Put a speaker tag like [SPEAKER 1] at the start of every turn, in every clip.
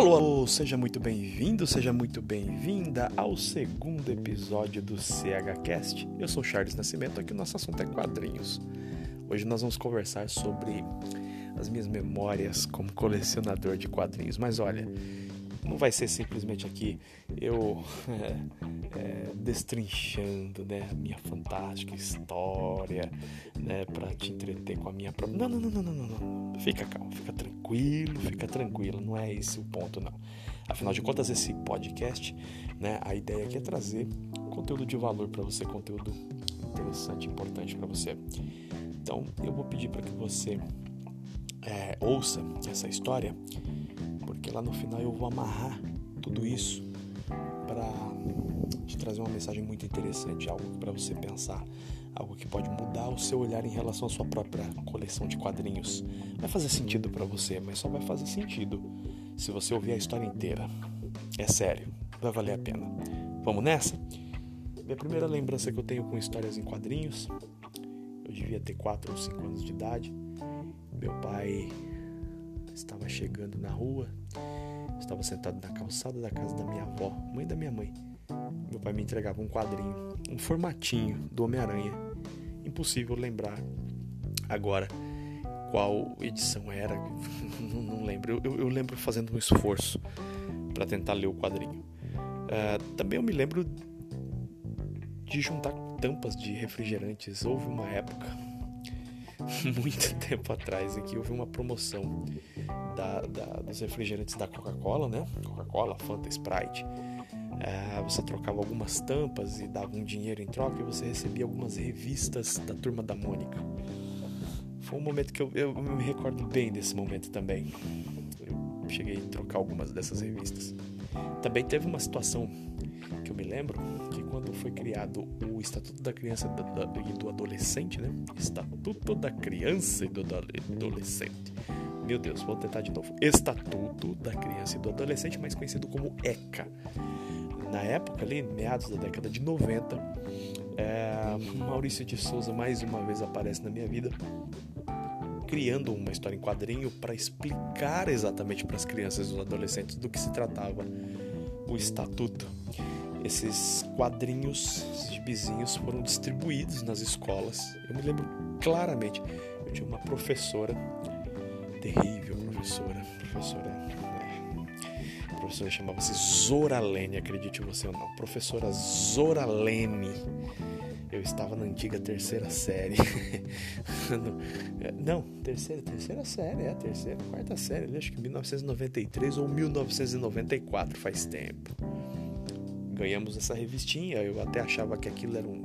[SPEAKER 1] Alô, seja muito bem-vindo, seja muito bem-vinda ao segundo episódio do CHCast. Eu sou Charles Nascimento, aqui o nosso assunto é quadrinhos. Hoje nós vamos conversar sobre as minhas memórias como colecionador de quadrinhos. Mas olha, não vai ser simplesmente aqui eu é, é, destrinchando né, a minha fantástica história né, para te entreter com a minha própria. Não, não, não, não, não, não. Fica calmo, fica tranquilo, fica tranquilo. Não é esse o ponto, não. Afinal de contas, esse podcast, né, a ideia aqui é trazer conteúdo de valor para você, conteúdo interessante, importante para você. Então, eu vou pedir para que você é, ouça essa história lá no final eu vou amarrar tudo isso para te trazer uma mensagem muito interessante, algo para você pensar, algo que pode mudar o seu olhar em relação à sua própria coleção de quadrinhos. Vai fazer sentido para você, mas só vai fazer sentido se você ouvir a história inteira. É sério, vai valer a pena. Vamos nessa? Minha primeira lembrança que eu tenho com histórias em quadrinhos, eu devia ter 4 ou 5 anos de idade. Meu pai estava chegando na rua, estava sentado na calçada da casa da minha avó, mãe da minha mãe. Meu pai me entregava um quadrinho, um formatinho do Homem-Aranha. Impossível lembrar agora qual edição era, não, lembro. Eu, eu, lembro fazendo um esforço para tentar ler o quadrinho. Uh, também eu me lembro de juntar tampas de refrigerantes. Houve uma época muito tempo atrás que houve uma promoção da, da, dos refrigerantes da Coca-Cola, né? Coca-Cola, Fanta, Sprite. É, você trocava algumas tampas e dava um dinheiro em troca e você recebia algumas revistas da Turma da Mônica. Foi um momento que eu, eu me recordo bem desse momento também. Eu cheguei a trocar algumas dessas revistas. Também teve uma situação que eu me lembro que quando foi criado o Estatuto da Criança e do Adolescente, né? Estatuto da Criança e do Adolescente. Meu Deus, vou tentar de novo. Estatuto da Criança e do Adolescente, mais conhecido como ECA. Na época, ali, meados da década de 90, é, Maurício de Souza mais uma vez aparece na minha vida criando uma história em quadrinho para explicar exatamente para as crianças e os adolescentes do que se tratava o estatuto esses quadrinhos, esses gibizinhos foram distribuídos nas escolas. Eu me lembro claramente, eu tinha uma professora, terrível professora, professora, a professora chamava-se Zoralene, acredite você ou não, professora Zoralene. Eu estava na antiga terceira série. não, terceira, terceira série, é a terceira, quarta série, acho que 1993 ou 1994, faz tempo ganhamos essa revistinha. Eu até achava que aquilo era um,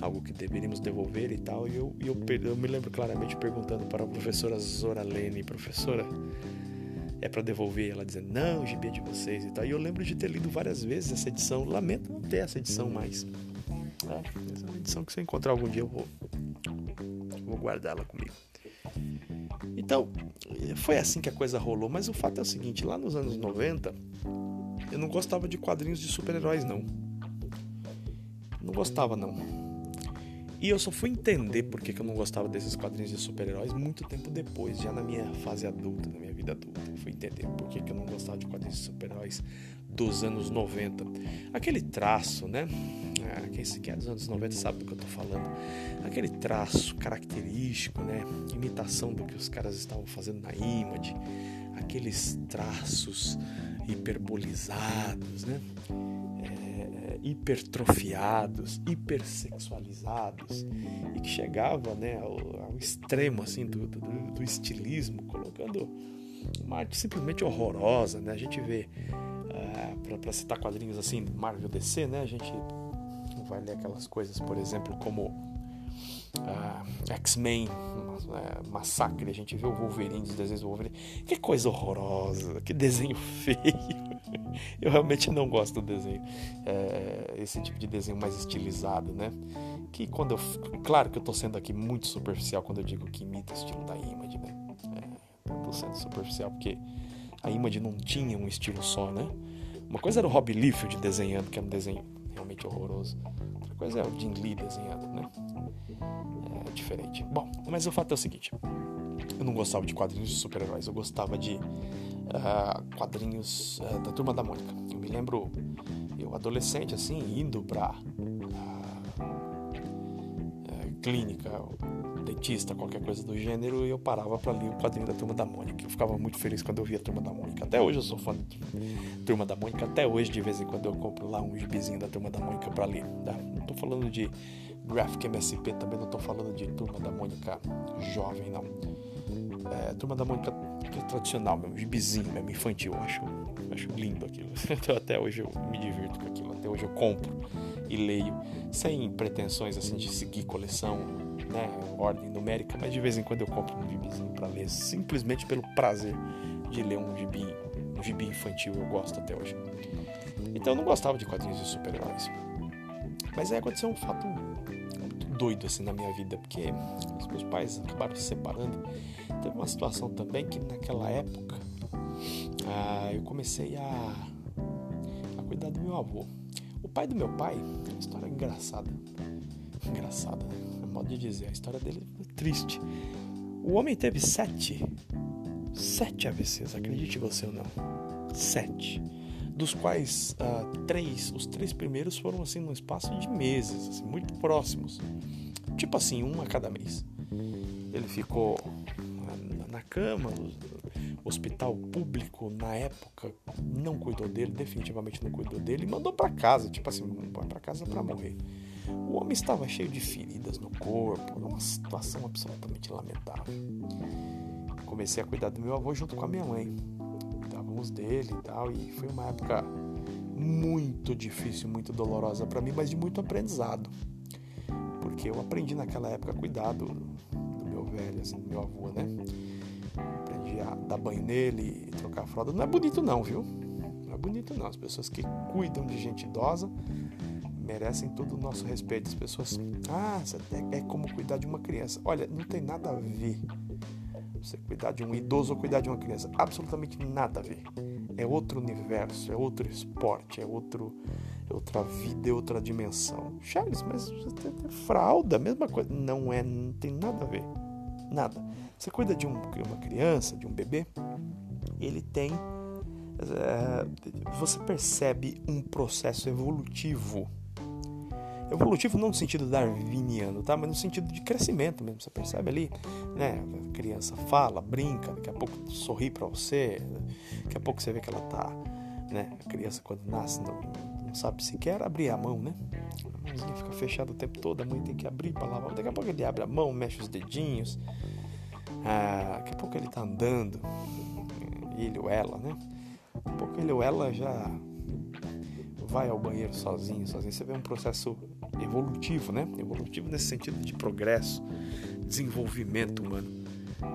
[SPEAKER 1] algo que deveríamos devolver e tal. E eu, eu, eu me lembro claramente perguntando para a professora Zoralene, professora, é para devolver? Ela dizendo, não, o gibi é de vocês e tal. E eu lembro de ter lido várias vezes essa edição. Lamento não ter essa edição mais. É, essa é uma edição que se eu encontrar algum dia eu vou, vou guardá-la comigo. Então, foi assim que a coisa rolou. Mas o fato é o seguinte: lá nos anos 90, eu não gostava de quadrinhos de super-heróis, não. Não gostava, não. E eu só fui entender por que, eu não gostava desses quadrinhos de super-heróis muito tempo depois, já na minha fase adulta, na minha vida adulta. Eu fui entender por que, eu não gostava de quadrinhos de super-heróis dos anos 90. Aquele traço, né? Ah, quem se quer dos anos 90 sabe do que eu tô falando. Aquele traço característico, né? Imitação do que os caras estavam fazendo na Image. Aqueles traços hiperbolizados, né? É, hipertrofiados, hipersexualizados e que chegava né, ao, ao extremo assim do, do, do, estilismo, colocando uma arte simplesmente horrorosa, né? A gente vê uh, para citar quadrinhos assim, Marvel DC, né? A gente vai ler aquelas coisas, por exemplo, como uh, X-Men, uh, Massacre, a gente vê o Wolverine, os desenhos do Wolverine. Que coisa horrorosa, que desenho feio. eu realmente não gosto do desenho, é, esse tipo de desenho mais estilizado, né? Que quando eu. Claro que eu tô sendo aqui muito superficial quando eu digo que imita o estilo da Image, né? É, eu tô sendo superficial porque a Image não tinha um estilo só, né? Uma coisa era o Rob Liefeld desenhando, que é um desenho realmente horroroso. Outra coisa é o Jim Lee desenhando, né? diferente. Bom, mas o fato é o seguinte: eu não gostava de quadrinhos de super-heróis, eu gostava de uh, quadrinhos uh, da Turma da Mônica. Eu me lembro, eu adolescente, assim, indo pra clínica, dentista, qualquer coisa do gênero, e eu parava para ler o quadrinho da Turma da Mônica. Eu ficava muito feliz quando eu via a Turma da Mônica. Até hoje eu sou fã da Turma da Mônica, até hoje de vez em quando eu compro lá um gibizinho da Turma da Mônica para ler. Tá? Não tô falando de Graphic MSP, também não tô falando de Turma da Mônica jovem, não. É, Turma da Mônica é tradicional mesmo, gibizinho mesmo, infantil, eu acho, acho lindo aquilo. Então, até hoje eu me divirto com aquilo, até hoje eu compro e leio, sem pretensões assim de seguir coleção, né, ordem numérica, mas de vez em quando eu compro um gibizinho para ler, simplesmente pelo prazer de ler um gibi, um gibi infantil, eu gosto até hoje. Então eu não gostava de quadrinhos de super-heróis. Mas aí aconteceu um fato muito doido assim na minha vida, porque os meus pais acabaram se separando. Teve uma situação também que naquela época ah, eu comecei a, a cuidar do meu avô. Pai do meu pai, uma história engraçada. Engraçada, né? É modo de dizer. A história dele é triste. O homem teve sete. Sete AVCs, acredite você ou não. Sete. Dos quais uh, três, os três primeiros foram assim num espaço de meses, assim, muito próximos. Tipo assim, um a cada mês. Ele ficou na cama, hospital público na época não cuidou dele, definitivamente não cuidou dele, e mandou para casa, tipo assim, vai para casa para morrer. O homem estava cheio de feridas no corpo, uma situação absolutamente lamentável. Comecei a cuidar do meu avô junto com a minha mãe. Cuidávamos dele e tal, e foi uma época muito difícil, muito dolorosa para mim, mas de muito aprendizado. Porque eu aprendi naquela época a cuidar do, do meu velho, assim, do meu avô, né? Dar banho nele trocar a fralda. Não é bonito não, viu? Não é bonito não. As pessoas que cuidam de gente idosa merecem todo o nosso respeito. As pessoas, ah, é, é como cuidar de uma criança. Olha, não tem nada a ver você cuidar de um idoso ou cuidar de uma criança. Absolutamente nada a ver. É outro universo, é outro esporte, é outro, é outra vida, é outra dimensão. Charles, mas você tem fralda, mesma coisa. Não é, não tem nada a ver. Nada. Você cuida de um, uma criança, de um bebê, ele tem. É, você percebe um processo evolutivo. Evolutivo não no sentido darwiniano, tá? Mas no sentido de crescimento mesmo. Você percebe ali, né? A criança fala, brinca, daqui a pouco sorri para você, daqui a pouco você vê que ela tá, né? A criança quando nasce não, não sabe sequer abrir a mão, né? A mãozinha fica fechada o tempo todo, a mãe tem que abrir para lavar. Daqui a pouco ele abre a mão, mexe os dedinhos, ah, daqui a pouco ele tá andando, ele ou ela, né? Daqui a pouco ele ou ela já vai ao banheiro sozinho, sozinho. Você vê um processo evolutivo, né? Evolutivo nesse sentido de progresso, desenvolvimento humano.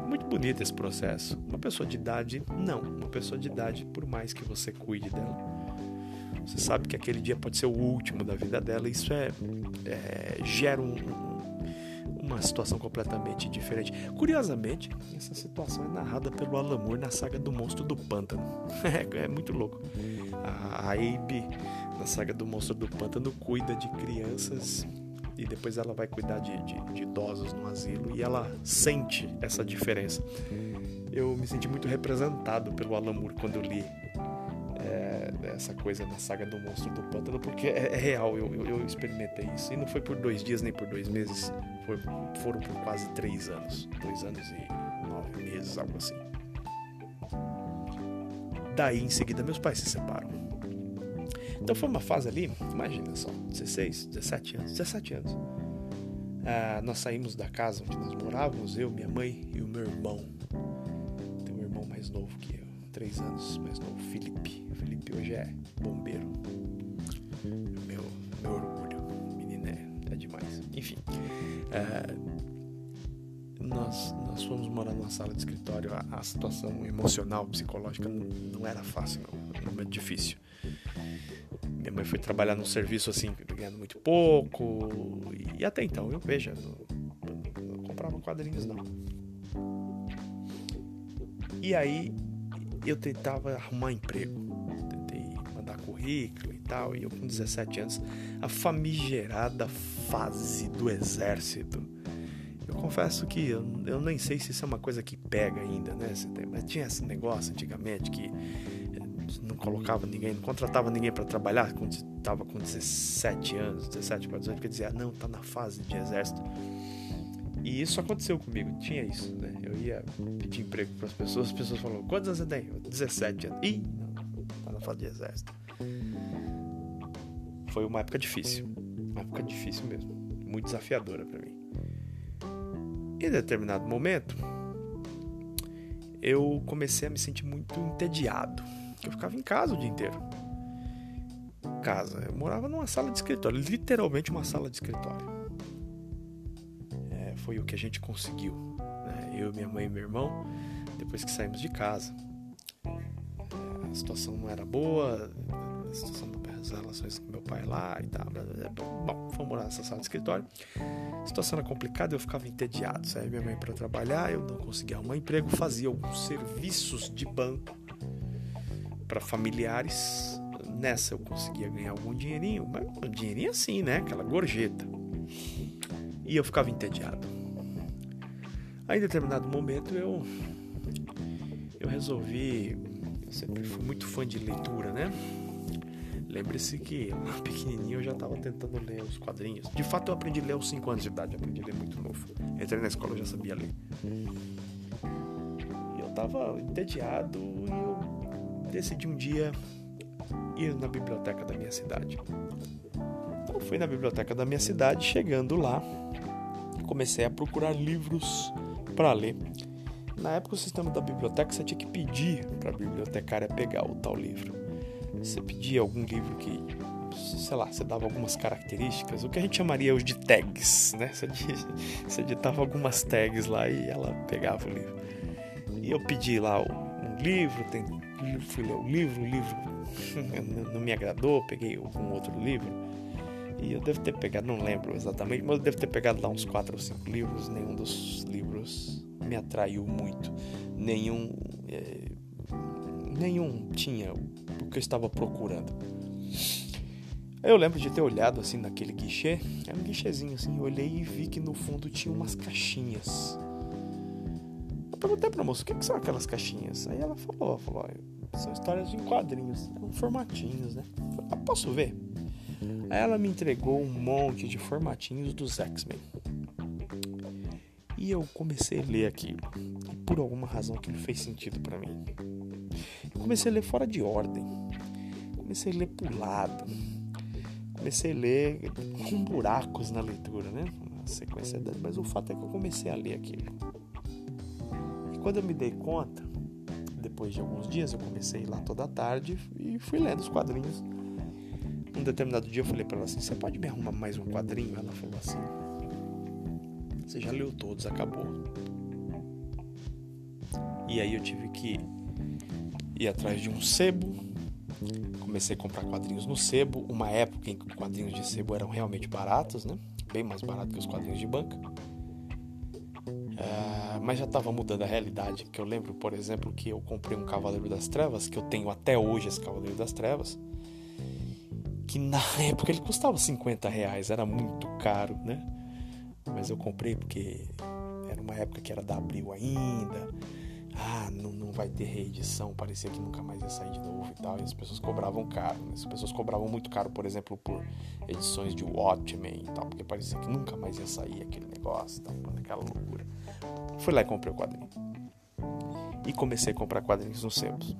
[SPEAKER 1] Muito bonito esse processo. Uma pessoa de idade, não. Uma pessoa de idade, por mais que você cuide dela, você sabe que aquele dia pode ser o último da vida dela. Isso é, é gera um, uma situação completamente diferente. Curiosamente, essa situação é narrada pelo Alan Moore na saga do Monstro do Pântano. é, é muito louco. A Abe, na saga do Monstro do Pântano, cuida de crianças e depois ela vai cuidar de, de, de idosos no asilo e ela sente essa diferença. Eu me senti muito representado pelo Alan Moore quando li é, essa coisa na saga do monstro do pântano, porque é, é real, eu, eu, eu, experimentei isso. E não foi por dois dias nem por dois meses, foi, foram por quase três anos. Dois anos e nove meses, algo assim. Daí em seguida meus pais se separam. Então foi uma fase ali, imagina só, 16, 17 anos, 17 anos. Ah, nós saímos da casa onde nós morávamos, eu, minha mãe e o meu irmão. Tem um irmão mais novo que eu, três anos mais novo, Felipe. Felipe hoje é bombeiro. Meu, meu orgulho, menina é, é demais. Enfim, é, nós, nós fomos morar numa sala de escritório. A, a situação emocional, psicológica não, não era fácil, não, não é difícil. Minha mãe foi trabalhar num serviço assim, ganhando muito pouco. E até então, eu veja, não, não comprava quadrinhos não. E aí eu tentava arrumar emprego currículo e tal, e eu com 17 anos, a famigerada fase do exército. Eu confesso que eu, eu, nem sei se isso é uma coisa que pega ainda, né? Mas tinha esse negócio antigamente que eh, não colocava ninguém, não contratava ninguém para trabalhar quando estava com 17 anos, 17 para 18, porque dizia, ah, não, tá na fase de exército. E isso aconteceu comigo, tinha isso, né? Eu ia pedir emprego para as pessoas, as pessoas falavam, quantos anos você tem? 17 anos. Ih, não, tá na fase de exército. Foi uma época difícil, uma época difícil mesmo, muito desafiadora para mim. Em determinado momento, eu comecei a me sentir muito entediado. Eu ficava em casa o dia inteiro. Casa, eu morava numa sala de escritório, literalmente uma sala de escritório. Foi o que a gente conseguiu, né? eu, minha mãe e meu irmão, depois que saímos de casa. A situação não era boa, a situação das relações com meu pai lá e tal. Bom, fomos morar nessa sala de escritório. A situação era complicada, eu ficava entediado. Saía minha mãe para trabalhar, eu não conseguia arrumar emprego, fazia alguns serviços de banco para familiares. Nessa eu conseguia ganhar algum dinheirinho, mas um dinheirinho assim, né? Aquela gorjeta. E eu ficava entediado. Aí em determinado momento eu eu resolvi, eu sempre fui muito fã de leitura, né? Lembre-se que pequenininho eu já estava tentando ler os quadrinhos. De fato, eu aprendi a ler aos 5 anos de idade, aprendi a ler muito novo. Entrei na escola e já sabia ler. E eu estava entediado e eu decidi um dia ir na biblioteca da minha cidade. Então, fui na biblioteca da minha cidade, chegando lá, comecei a procurar livros para ler. Na época, o sistema da biblioteca você tinha que pedir para a bibliotecária pegar o tal livro você pedia algum livro que, sei lá, você dava algumas características, o que a gente chamaria os de tags, né? Você, digitava algumas tags lá e ela pegava o livro. E eu pedi lá um livro, tem, fui ler o livro, o livro não me agradou, peguei algum outro livro. E eu devo ter pegado, não lembro exatamente, mas eu devo ter pegado lá uns 4 ou 5 livros. Nenhum dos livros me atraiu muito. Nenhum. É, nenhum tinha o que eu estava procurando. Eu lembro de ter olhado assim naquele guichê, era um guichezinho assim, eu olhei e vi que no fundo tinha umas caixinhas. Eu perguntei pra moça, o que, que são aquelas caixinhas? Aí ela falou, falou, são histórias em quadrinhos, eram formatinhos, né? Eu falei, ah, posso ver? Ela me entregou um monte de formatinhos dos X-Men. E eu comecei a ler aquilo. E por alguma razão aquilo fez sentido para mim. Eu comecei a ler fora de ordem. Comecei a ler pulado. Comecei a ler com buracos na leitura, né? Na sequência. Mas o fato é que eu comecei a ler aquilo. E quando eu me dei conta, depois de alguns dias, eu comecei lá toda tarde e fui lendo os quadrinhos. Um determinado dia eu falei para ela assim: Você pode me arrumar mais um quadrinho? Ela falou assim: Você já leu todos, acabou. E aí eu tive que ir atrás de um sebo. Comecei a comprar quadrinhos no sebo, uma época em que quadrinhos de sebo eram realmente baratos, né? Bem mais barato que os quadrinhos de banca. Uh, mas já estava mudando a realidade, porque eu lembro, por exemplo, que eu comprei um Cavaleiro das Trevas, que eu tenho até hoje esse Cavaleiro das Trevas, que na época ele custava 50 reais, era muito caro, né? Mas eu comprei porque era uma época que era da Abril ainda, ah, não, não vai ter reedição, parecia que nunca mais ia sair de novo e tal, e as pessoas cobravam caro, né? as pessoas cobravam muito caro, por exemplo, por edições de Watchmen e tal, porque parecia que nunca mais ia sair aquele negócio, tal, aquela loucura. Fui lá e comprei o quadrinho. E comecei a comprar quadrinhos nos sebos.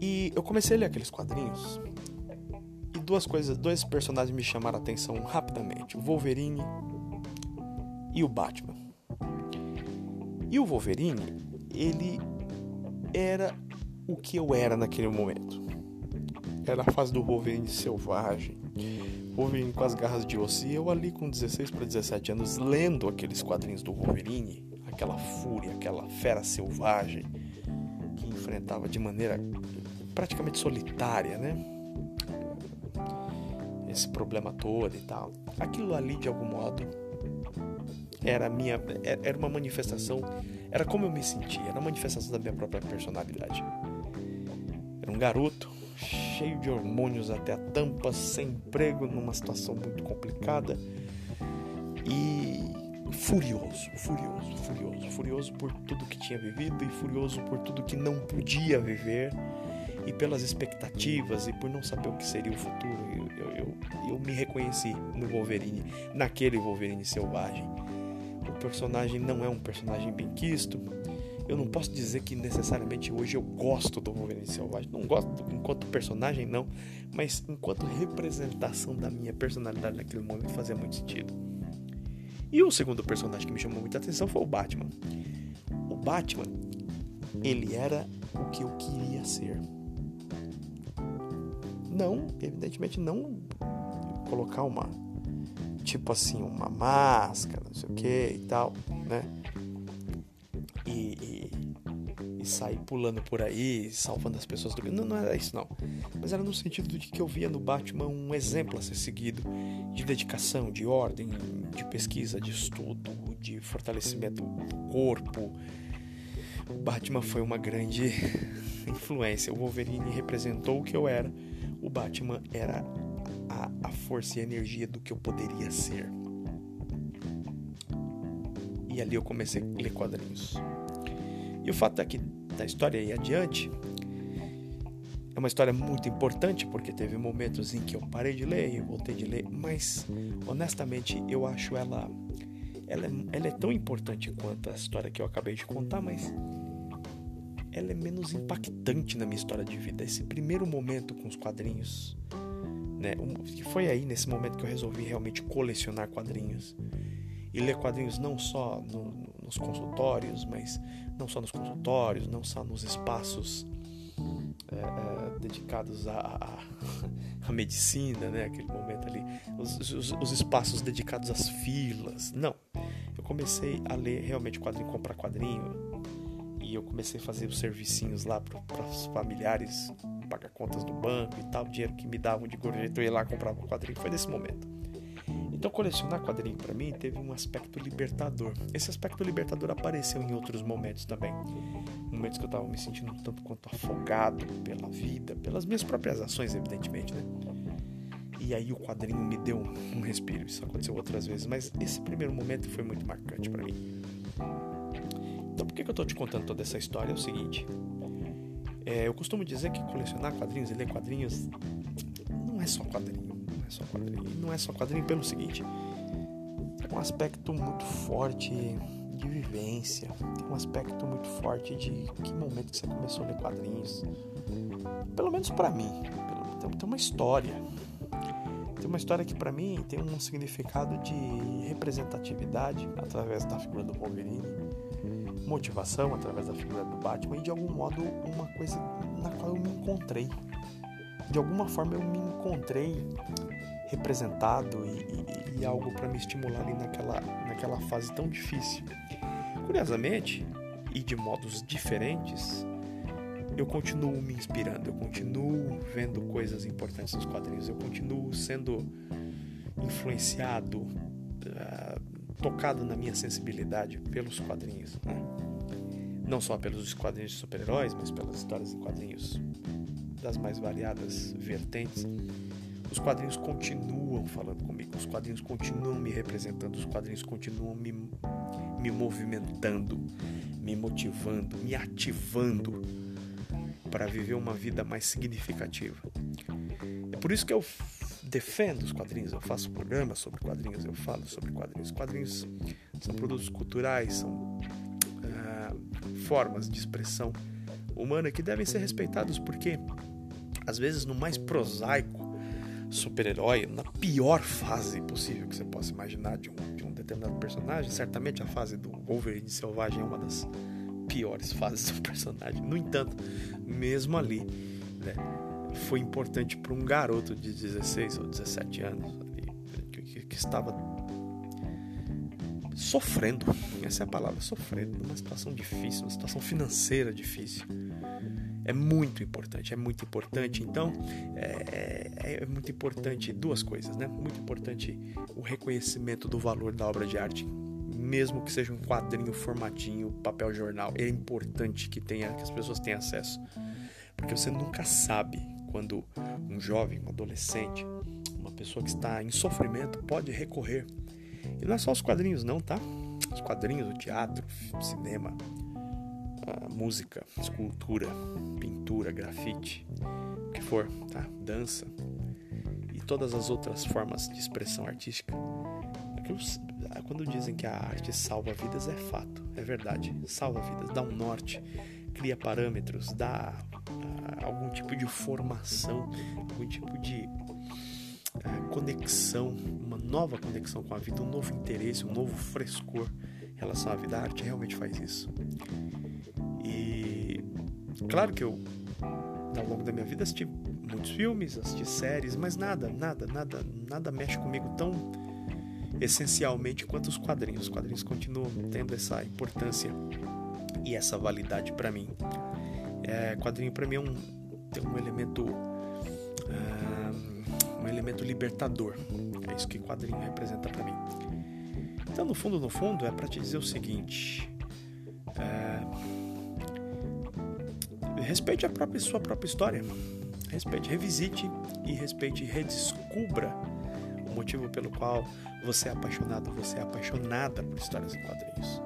[SPEAKER 1] E eu comecei a ler aqueles quadrinhos. Duas coisas, dois personagens me chamaram a atenção rapidamente: o Wolverine e o Batman. E o Wolverine, ele era o que eu era naquele momento. Era a fase do Wolverine selvagem. Wolverine com as garras de osso. E eu ali com 16 para 17 anos lendo aqueles quadrinhos do Wolverine, aquela fúria, aquela fera selvagem que enfrentava de maneira praticamente solitária, né? Esse problema todo e tal. Aquilo ali de algum modo era minha era uma manifestação, era como eu me sentia, era uma manifestação da minha própria personalidade. Era um garoto cheio de hormônios até a tampa, sem emprego, numa situação muito complicada e furioso, furioso, furioso, furioso por tudo que tinha vivido e furioso por tudo que não podia viver e pelas expectativas e por não saber o que seria o futuro. Eu, eu, eu, eu me reconheci no Wolverine, naquele Wolverine selvagem. O personagem não é um personagem bem quisto. Eu não posso dizer que necessariamente hoje eu gosto do Wolverine selvagem. Não gosto enquanto personagem, não. Mas enquanto representação da minha personalidade naquele momento fazia muito sentido. E o segundo personagem que me chamou muita atenção foi o Batman. O Batman, ele era o que eu queria ser. Não, evidentemente não colocar uma tipo assim, uma máscara, não sei o que e tal, né? E, e, e, sair pulando por aí, salvando as pessoas do não, não era isso não. Mas era no sentido de que eu via no Batman um exemplo a ser seguido de dedicação, de ordem, de pesquisa, de estudo, de fortalecimento do corpo. O Batman foi uma grande influência. O Wolverine representou o que eu era. O Batman era a, a força e a energia do que eu poderia ser. E ali eu comecei a ler quadrinhos. E o fato é que da história aí adiante é uma história muito importante porque teve momentos em que eu parei de ler e voltei de ler, mas honestamente eu acho ela ela é, ela é tão importante quanto a história que eu acabei de contar, mas ela é menos impactante na minha história de vida. Esse primeiro momento com os quadrinhos, né? Que foi aí nesse momento que eu resolvi realmente colecionar quadrinhos e ler quadrinhos não só no, nos consultórios, mas não só nos consultórios, não só nos espaços é, é, dedicados à, à, medicina, né? Aquele momento ali, os, os, os, espaços dedicados às filas. Não, eu comecei a ler realmente quadrinho, comprar quadrinho e eu comecei a fazer os servicinhos lá para os familiares, pagar contas do banco e tal, o dinheiro que me davam de gorjeta eu ia lá comprar um quadrinho. Foi nesse momento. Então colecionar quadrinho para mim teve um aspecto libertador. Esse aspecto libertador apareceu em outros momentos também. Momentos que eu estava me sentindo tanto quanto afogado pela vida, pelas minhas próprias ações, evidentemente, né? E aí o quadrinho me deu um respiro. Isso aconteceu outras vezes, mas esse primeiro momento foi muito marcante para mim. Então por que, que eu estou te contando toda essa história? É o seguinte. É, eu costumo dizer que colecionar quadrinhos e ler quadrinhos não é só quadrinho só quadrinho. Não é só quadrinho pelo seguinte: tem um aspecto muito forte de vivência, tem um aspecto muito forte de que momento que você começou a ler quadrinhos. Pelo menos para mim, tem uma história. Tem uma história que para mim tem um significado de representatividade através da figura do Wolverine, motivação através da figura do Batman e de algum modo uma coisa na qual eu me encontrei. De alguma forma eu me encontrei representado e, e, e algo para me estimular ali naquela, naquela fase tão difícil. Curiosamente, e de modos diferentes, eu continuo me inspirando, eu continuo vendo coisas importantes nos quadrinhos, eu continuo sendo influenciado, uh, tocado na minha sensibilidade pelos quadrinhos. Né? Não só pelos quadrinhos de super-heróis, mas pelas histórias em quadrinhos das mais variadas vertentes. Os quadrinhos continuam falando comigo, os quadrinhos continuam me representando, os quadrinhos continuam me, me movimentando, me motivando, me ativando para viver uma vida mais significativa. É por isso que eu defendo os quadrinhos, eu faço programas sobre quadrinhos, eu falo sobre quadrinhos. Quadrinhos são produtos culturais, são uh, formas de expressão humana que devem ser respeitados porque, às vezes, no mais prosaico super-herói na pior fase possível que você possa imaginar de um, de um determinado personagem. Certamente a fase do Wolverine selvagem é uma das piores fases do personagem. No entanto, mesmo ali, né, foi importante para um garoto de 16 ou 17 anos ali, que, que, que estava sofrendo, essa é a palavra, sofrendo, numa situação difícil, uma situação financeira difícil é muito importante, é muito importante. Então, é, é, é, muito importante duas coisas, né? Muito importante o reconhecimento do valor da obra de arte, mesmo que seja um quadrinho, formatinho, papel jornal. É importante que tenha, que as pessoas tenham acesso, porque você nunca sabe quando um jovem, um adolescente, uma pessoa que está em sofrimento pode recorrer. E não é só os quadrinhos, não, tá? Os quadrinhos, o teatro, o cinema, a música, escultura, pintura, grafite, o que for, tá? Dança e todas as outras formas de expressão artística. Quando dizem que a arte salva vidas, é fato, é verdade. Salva vidas, dá um norte, cria parâmetros, dá algum tipo de formação, algum tipo de uh, conexão, uma nova conexão com a vida, um novo interesse, um novo frescor em relação à vida. A arte realmente faz isso. E claro que eu, ao longo da minha vida, assisti muitos filmes, assisti séries, mas nada, nada, nada, nada mexe comigo tão essencialmente quanto os quadrinhos. Os quadrinhos continuam tendo essa importância e essa validade para mim. É, quadrinho para mim é um, tem um elemento um elemento libertador. É isso que quadrinho representa para mim. Então, no fundo, no fundo, é para te dizer o seguinte: é, respeite a própria, sua própria história, respeite, revisite e respeite, redescubra o motivo pelo qual você é apaixonado, você é apaixonada por histórias em quadrinhos.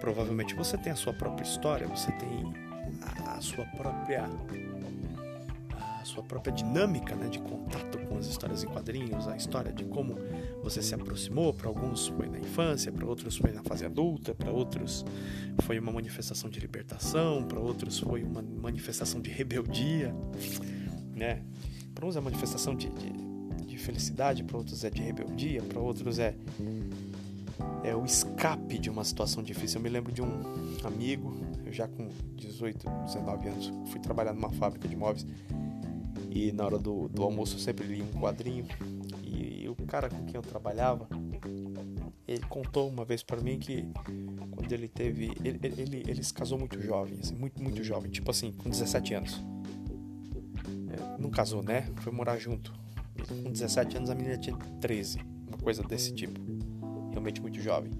[SPEAKER 1] Provavelmente você tem a sua própria história, você tem sua própria a sua própria dinâmica né, de contato com as histórias em quadrinhos, a história de como você se aproximou. Para alguns foi na infância, para outros foi na fase adulta, para outros foi uma manifestação de libertação, para outros foi uma manifestação de rebeldia, né? Para uns é manifestação de, de, de felicidade, para outros é de rebeldia, para outros é é o escape de uma situação difícil. Eu me lembro de um amigo, eu já com 18, 19 anos, fui trabalhar numa fábrica de móveis e na hora do, do almoço eu sempre li um quadrinho e, e o cara com quem eu trabalhava, ele contou uma vez para mim que quando ele teve, ele, ele, ele, se casou muito jovem, assim, muito, muito jovem, tipo assim, com 17 anos. É, não casou, né? Foi morar junto. com 17 anos a menina tinha 13, uma coisa desse tipo realmente muito jovem.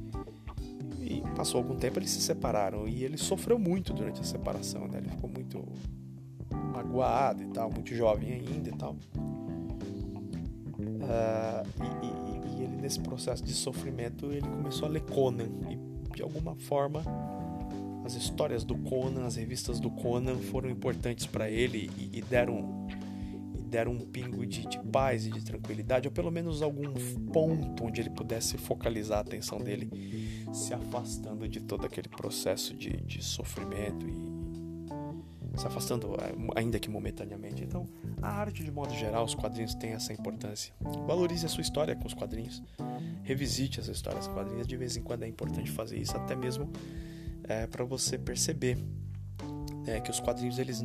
[SPEAKER 1] E passou algum tempo eles se separaram e ele sofreu muito durante a separação, né? Ele ficou muito magoado e tal, muito jovem ainda e tal. Uh, e, e, e, ele nesse processo de sofrimento ele começou a ler Conan e de alguma forma as histórias do Conan, as revistas do Conan foram importantes para ele e, e deram deram um pingo de, de, paz e de tranquilidade, ou pelo menos algum ponto onde ele pudesse focalizar a atenção dele, se afastando de todo aquele processo de, de sofrimento e se afastando, eh, ainda que momentaneamente. Então, a arte, de modo geral, os quadrinhos têm essa importância. Valorize a sua história com os quadrinhos, revisite as histórias com quadrinhos. De vez em quando é importante fazer isso, até mesmo é, para você perceber é, que os quadrinhos eles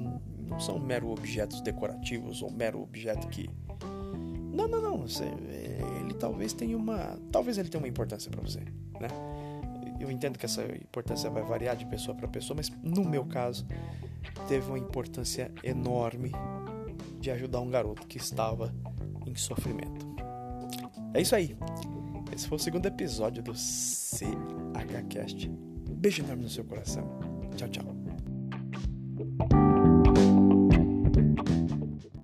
[SPEAKER 1] não são mero objetos decorativos ou mero objeto que não, não, não. Você, ele talvez tenha uma, talvez ele tenha uma importância para você, né? Eu entendo que essa importância vai variar de pessoa para pessoa, mas no meu caso teve uma importância enorme de ajudar um garoto que estava em sofrimento. É isso aí. Esse foi o segundo episódio do CHCast. Beijo enorme no seu coração. Tchau, tchau.